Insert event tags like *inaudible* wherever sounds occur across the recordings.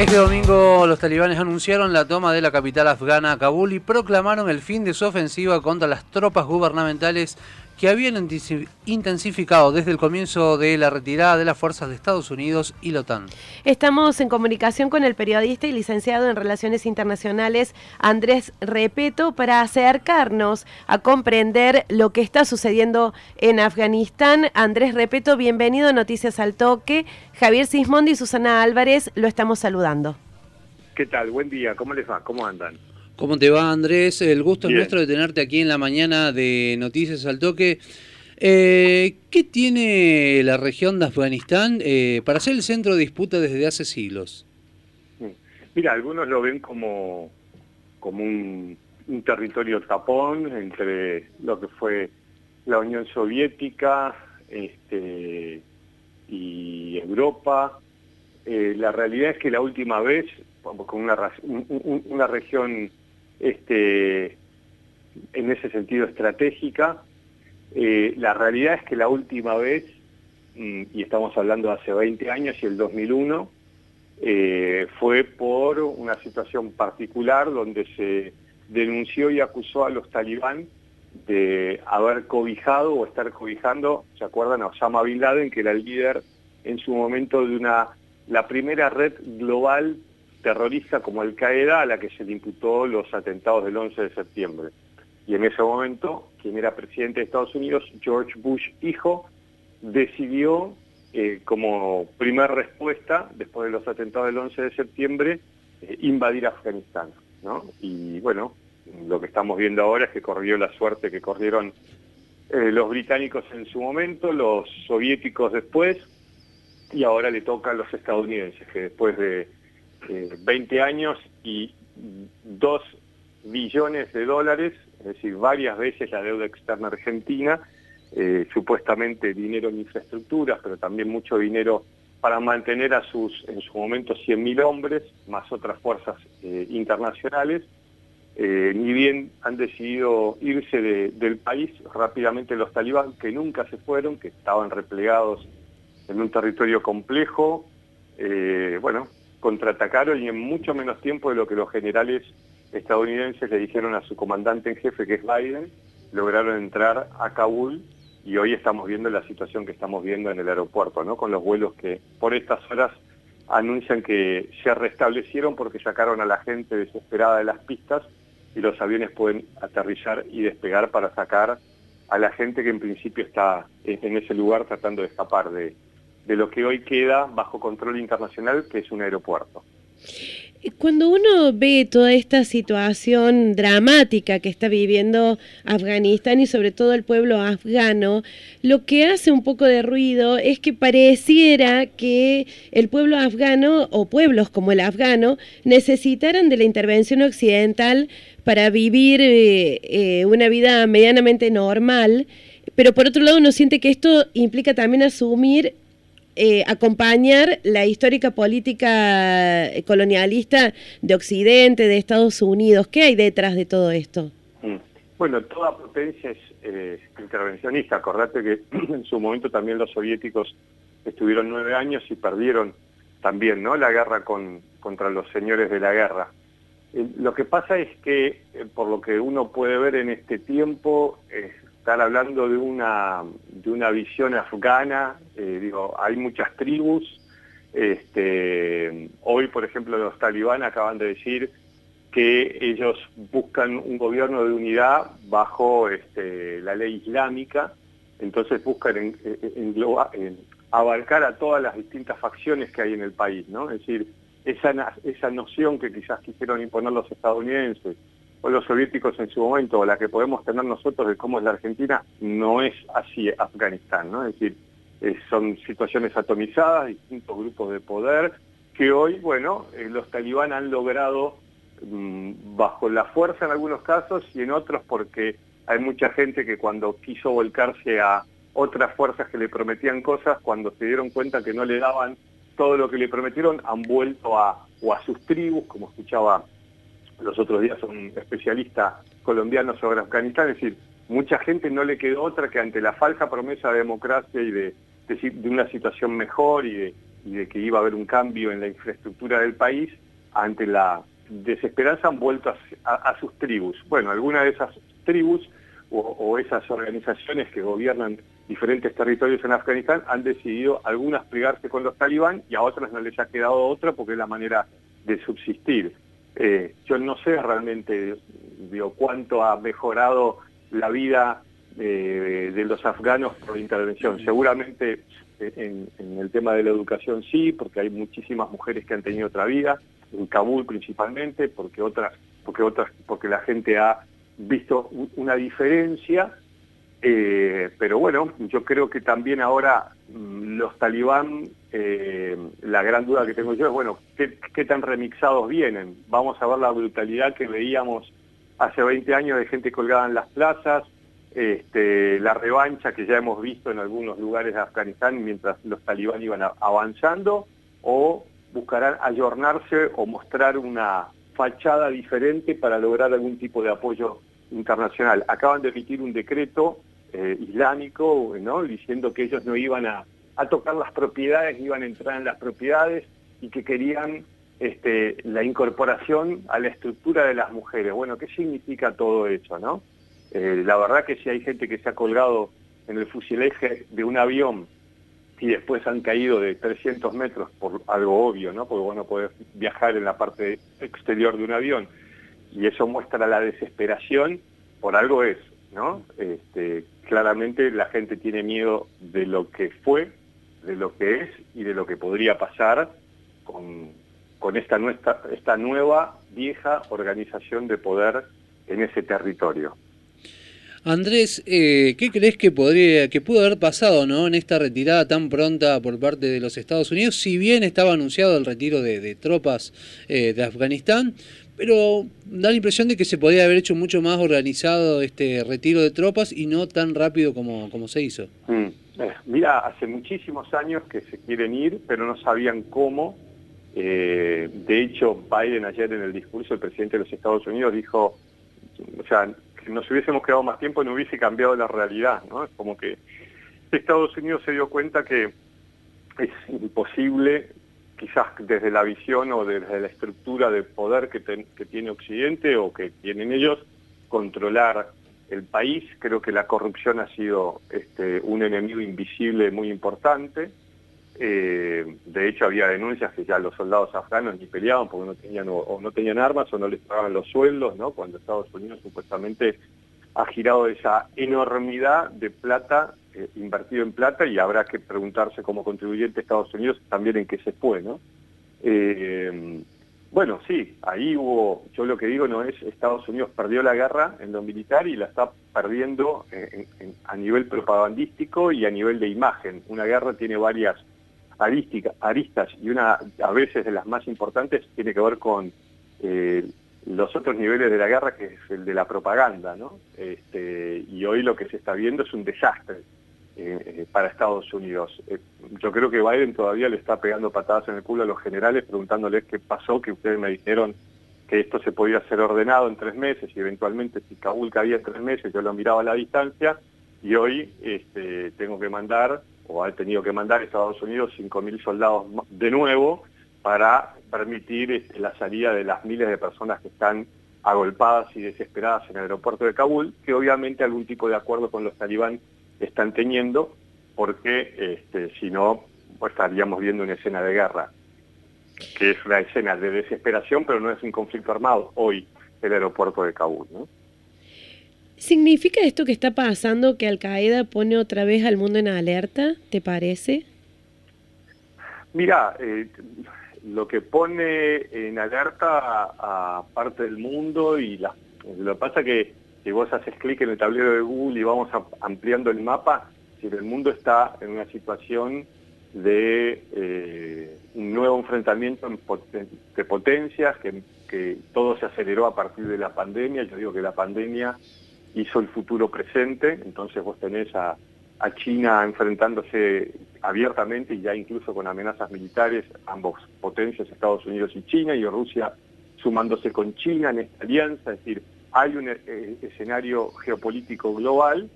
Este domingo los talibanes anunciaron la toma de la capital afgana, Kabul, y proclamaron el fin de su ofensiva contra las tropas gubernamentales que habían intensificado desde el comienzo de la retirada de las fuerzas de Estados Unidos y la OTAN. Estamos en comunicación con el periodista y licenciado en Relaciones Internacionales Andrés Repeto para acercarnos a comprender lo que está sucediendo en Afganistán. Andrés Repeto, bienvenido a Noticias al Toque. Javier Sismondi y Susana Álvarez lo estamos saludando. ¿Qué tal? Buen día, ¿cómo les va? ¿Cómo andan? ¿Cómo te va, Andrés? El gusto es nuestro de tenerte aquí en la mañana de Noticias al Toque. Eh, ¿Qué tiene la región de Afganistán eh, para ser el centro de disputa desde hace siglos? Mm. Mira, algunos lo ven como, como un, territorio tapón entre lo que fue la Unión Soviética este, y Europa. Eh, la realidad es que la última vez, con una, una región este, en ese sentido estratégica. Eh, la realidad es que la última vez, mm, y estamos hablando de hace 20 años y el 2001, eh, fue por una situación particular donde se denunció y acusó a los talibán de haber cobijado o estar cobijando, ¿se acuerdan? A Osama Bin Laden, que era el líder en su momento de una, la primera red global terrorista como Al-Qaeda a la que se le imputó los atentados del 11 de septiembre. Y en ese momento, quien era presidente de Estados Unidos, George Bush hijo, decidió eh, como primera respuesta, después de los atentados del 11 de septiembre, eh, invadir Afganistán. Y bueno, lo que estamos viendo ahora es que corrió la suerte que corrieron eh, los británicos en su momento, los soviéticos después, y ahora le toca a los estadounidenses, que después de 20 eh, años y 2 billones de dólares, es decir, varias veces la deuda externa argentina, eh, supuestamente dinero en infraestructuras, pero también mucho dinero para mantener a sus, en su momento, 100.000 hombres, más otras fuerzas eh, internacionales, ni bien han decidido irse del país rápidamente los talibán, que nunca se fueron, que estaban replegados en un territorio complejo, bueno, contraatacaron y en mucho menos tiempo de lo que los generales estadounidenses le dijeron a su comandante en jefe, que es Biden, lograron entrar a Kabul y hoy estamos viendo la situación que estamos viendo en el aeropuerto, ¿no? con los vuelos que por estas horas anuncian que se restablecieron porque sacaron a la gente desesperada de las pistas y los aviones pueden aterrizar y despegar para sacar a la gente que en principio está en ese lugar tratando de escapar de, de lo que hoy queda bajo control internacional, que es un aeropuerto. Cuando uno ve toda esta situación dramática que está viviendo Afganistán y sobre todo el pueblo afgano, lo que hace un poco de ruido es que pareciera que el pueblo afgano o pueblos como el afgano necesitaran de la intervención occidental para vivir eh, eh, una vida medianamente normal, pero por otro lado uno siente que esto implica también asumir eh, acompañar la histórica política colonialista de Occidente, de Estados Unidos. ¿Qué hay detrás de todo esto? Mm. Bueno, toda potencia es eh, intervencionista. Acordate que *clears throat* en su momento también los soviéticos estuvieron nueve años y perdieron también ¿no? la guerra con, contra los señores de la guerra. Eh, lo que pasa es que, por lo que uno puede ver en este tiempo, estar hablando de una, de una visión afgana, eh, digo, hay muchas tribus, este, hoy por ejemplo los talibán acaban de decir que ellos buscan un gobierno de unidad bajo este, la ley islámica, entonces buscan abarcar a todas las distintas facciones que hay en el país, ¿no? Es decir, esa, esa noción que quizás quisieron imponer los estadounidenses o los soviéticos en su momento, o la que podemos tener nosotros de cómo es la Argentina, no es así Afganistán, ¿no? Es decir, eh, son situaciones atomizadas, distintos grupos de poder, que hoy, bueno, eh, los talibán han logrado mm, bajo la fuerza en algunos casos y en otros porque hay mucha gente que cuando quiso volcarse a otras fuerzas que le prometían cosas, cuando se dieron cuenta que no le daban todo lo que le prometieron, han vuelto a, o a sus tribus, como escuchaba los otros días un especialista colombiano sobre Afganistán, es decir, mucha gente no le quedó otra que ante la falsa promesa de democracia y de, una situación mejor y de, y de que iba a haber un cambio en la infraestructura del país, ante la desesperanza han vuelto a, sus tribus. Bueno, algunas de esas tribus o, esas organizaciones que gobiernan diferentes territorios en Afganistán han decidido algunas plegarse con los talibán y a otras no les ha quedado otra porque es la manera de subsistir. Eh, yo no sé realmente digo, cuánto ha mejorado la vida eh, de los afganos por intervención. Seguramente eh, en, el tema de la educación sí, porque hay muchísimas mujeres que han tenido otra vida, en Kabul principalmente, porque otras, porque otras, porque la gente ha visto una diferencia, eh, pero bueno, yo creo que también ahora mm, los talibán, la gran duda que tengo yo es, bueno, ¿qué, ¿qué, tan remixados vienen? Vamos a ver la brutalidad que veíamos hace 20 años de gente colgada en las plazas, este, la revancha que ya hemos visto en algunos lugares de Afganistán mientras los talibán iban avanzando, o buscarán ayornarse o mostrar una fachada diferente para lograr algún tipo de apoyo internacional. Acaban de emitir un decreto eh, islámico ¿no? diciendo que ellos no iban a, tocar las propiedades, iban a entrar en las propiedades y que querían este, la incorporación a la estructura de las mujeres. Bueno, ¿qué significa todo eso? no? Eh, la verdad que si hay gente que se ha colgado en el fusileje de un avión y después han caído de 300 metros por algo obvio, ¿no? Porque bueno, poder viajar en la parte exterior de un avión y eso muestra la desesperación, por algo es, ¿no? Este, claramente la gente tiene miedo de lo que fue, de lo que es y de lo que podría pasar con, esta, nueva, vieja organización de poder en ese territorio. Andrés, eh, ¿qué crees que podría, pudo haber pasado, ¿no? En esta retirada tan pronta por parte de los Estados Unidos, si bien estaba anunciado el retiro de, tropas eh, de Afganistán, pero da la impresión de que se podría haber hecho mucho más organizado este retiro de tropas y no tan rápido como, como se hizo. Mm. Eh, mira, hace muchísimos años que se quieren ir, pero no sabían cómo. de hecho, Biden ayer en el discurso, el presidente de los Estados Unidos dijo, o sea, si nos hubiésemos quedado más tiempo no hubiese cambiado la realidad, ¿no? Es como que Estados Unidos se dio cuenta que es imposible, quizás desde la visión o desde la estructura de poder que, tiene Occidente o que tienen ellos, controlar el país. Creo que la corrupción ha sido este, un enemigo invisible muy importante. Eh, de hecho, había denuncias que ya los soldados afganos ni peleaban porque no tenían o, no tenían armas o no les pagaban los sueldos, ¿no? Cuando Estados Unidos supuestamente ha girado esa enormidad de plata, eh, invertido en plata, y habrá que preguntarse como contribuyente Estados Unidos también en qué se fue, ¿no? Eh, bueno, sí, ahí hubo, yo lo que digo no es Estados Unidos perdió la guerra en lo militar y la está perdiendo a nivel propagandístico y a nivel de imagen. Una guerra tiene varias aristas y una a veces de las más importantes tiene que ver con eh, los otros niveles de la guerra, que es el de la propaganda, ¿no? Este, y hoy lo que se está viendo es un desastre eh, eh, para Estados Unidos. yo creo que Biden todavía le está pegando patadas en el culo a los generales preguntándoles qué pasó, que ustedes me dijeron que esto se podía ser ordenado en tres meses y eventualmente si Kabul cabía en tres meses, yo lo miraba a la distancia y hoy este, tengo que mandar o ha tenido que mandar a Estados Unidos 5.000 soldados de nuevo para permitir este, la salida de las miles de personas que están agolpadas y desesperadas en el aeropuerto de Kabul, que obviamente algún tipo de acuerdo con los talibán están teniendo, porque este, si no, pues estaríamos viendo una escena de guerra, que es una escena de desesperación, pero no es un conflicto armado hoy el aeropuerto de Kabul. ¿no? ¿Significa esto que está pasando que Al Qaeda pone otra vez al mundo en alerta, te parece? Mira, eh, lo que pone en alerta a, parte del mundo y la, lo que pasa que si vos haces clic en el tablero de Google y vamos ampliando el mapa, si el mundo está en una situación de eh, un nuevo enfrentamiento de potencias, que, que todo se aceleró a partir de la pandemia, yo digo que la pandemia hizo el futuro presente, entonces vos tenés a, China enfrentándose abiertamente y ya incluso con amenazas militares, ambos potencias, Estados Unidos y China, y Rusia sumándose con China en esta alianza, es decir, hay un eh, escenario geopolítico global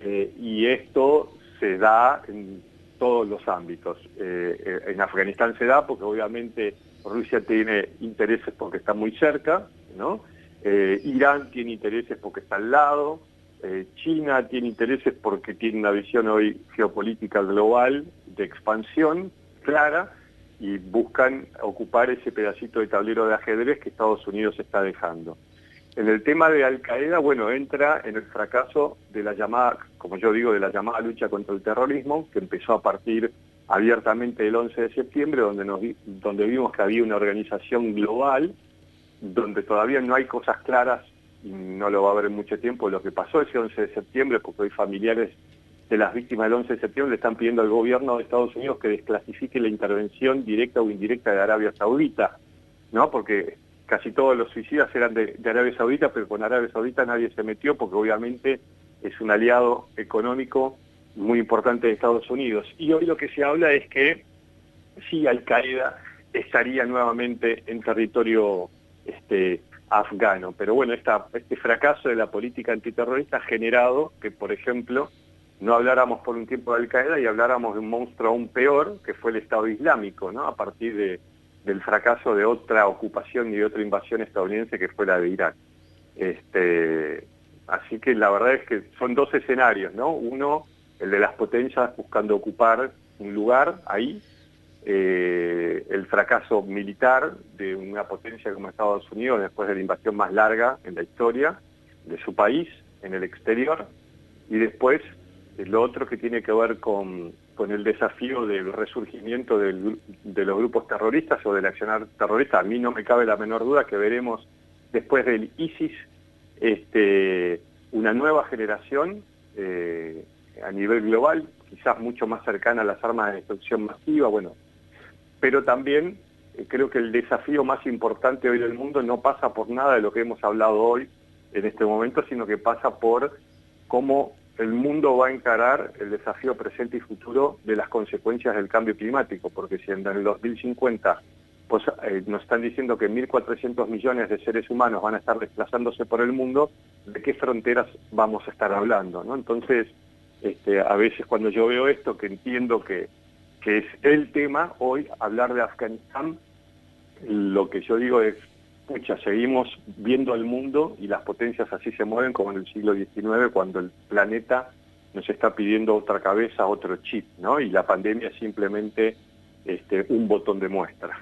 eh, y esto se da en, todos los ámbitos. Eh, en Afganistán se da porque obviamente Rusia tiene intereses porque está muy cerca, ¿no? Irán tiene intereses porque está al lado, China tiene intereses porque tiene una visión hoy geopolítica global de expansión clara, y buscan ocupar ese pedacito de tablero de ajedrez que Estados Unidos está dejando. En el tema de Al Qaeda, bueno, entra en el fracaso de la llamada, como yo digo, de la llamada lucha contra el terrorismo, que empezó a partir abiertamente el 11 de septiembre, donde, nos, donde vimos que había una organización global, donde todavía no hay cosas claras, y no lo va a haber en mucho tiempo, lo que pasó ese 11 de septiembre, porque hay familiares de las víctimas del 11 de septiembre le están pidiendo al gobierno de Estados Unidos que desclasifique la intervención directa o indirecta de Arabia Saudita, ¿no? Porque casi todos los suicidas eran de, Arabia Saudita, pero con Arabia Saudita nadie se metió porque obviamente es un aliado económico muy importante de Estados Unidos. Y hoy lo que se habla es que sí, Al-Qaeda estaría nuevamente en territorio este, afgano. Pero bueno, este fracaso de la política antiterrorista ha generado que, por ejemplo, no habláramos por un tiempo de Al-Qaeda y habláramos de un monstruo aún peor, que fue el Estado Islámico, ¿no? a partir de, del fracaso de otra ocupación y de otra invasión estadounidense que fue la de Irak. Este, así que la verdad es que son dos escenarios, ¿no? Uno, el de las potencias buscando ocupar un lugar ahí, eh, el fracaso militar de una potencia como Estados Unidos después de la invasión más larga en la historia de su país en el exterior, y después lo otro que tiene que ver con, el desafío del resurgimiento de los grupos terroristas o del accionar terrorista, a mí no me cabe la menor duda que veremos después del ISIS este, una nueva generación eh, a nivel global, quizás mucho más cercana a las armas de destrucción masiva, bueno, pero también eh, creo que el desafío más importante hoy del mundo no pasa por nada de lo que hemos hablado hoy en este momento, sino que pasa por cómo el mundo va a encarar el desafío presente y futuro de las consecuencias del cambio climático, porque si en el 2050 pues, eh, nos están diciendo que 1.400 millones de seres humanos van a estar desplazándose por el mundo, ¿de qué fronteras vamos a estar hablando? ¿no? Entonces, este, a veces cuando yo veo esto, que entiendo que, que es el tema, hoy hablar de Afganistán, lo que yo digo es, Escucha, seguimos viendo el mundo y las potencias así se mueven como en el siglo XIX cuando el planeta nos está pidiendo otra cabeza, otro chip, ¿no? Y la pandemia es simplemente este, un botón de muestra.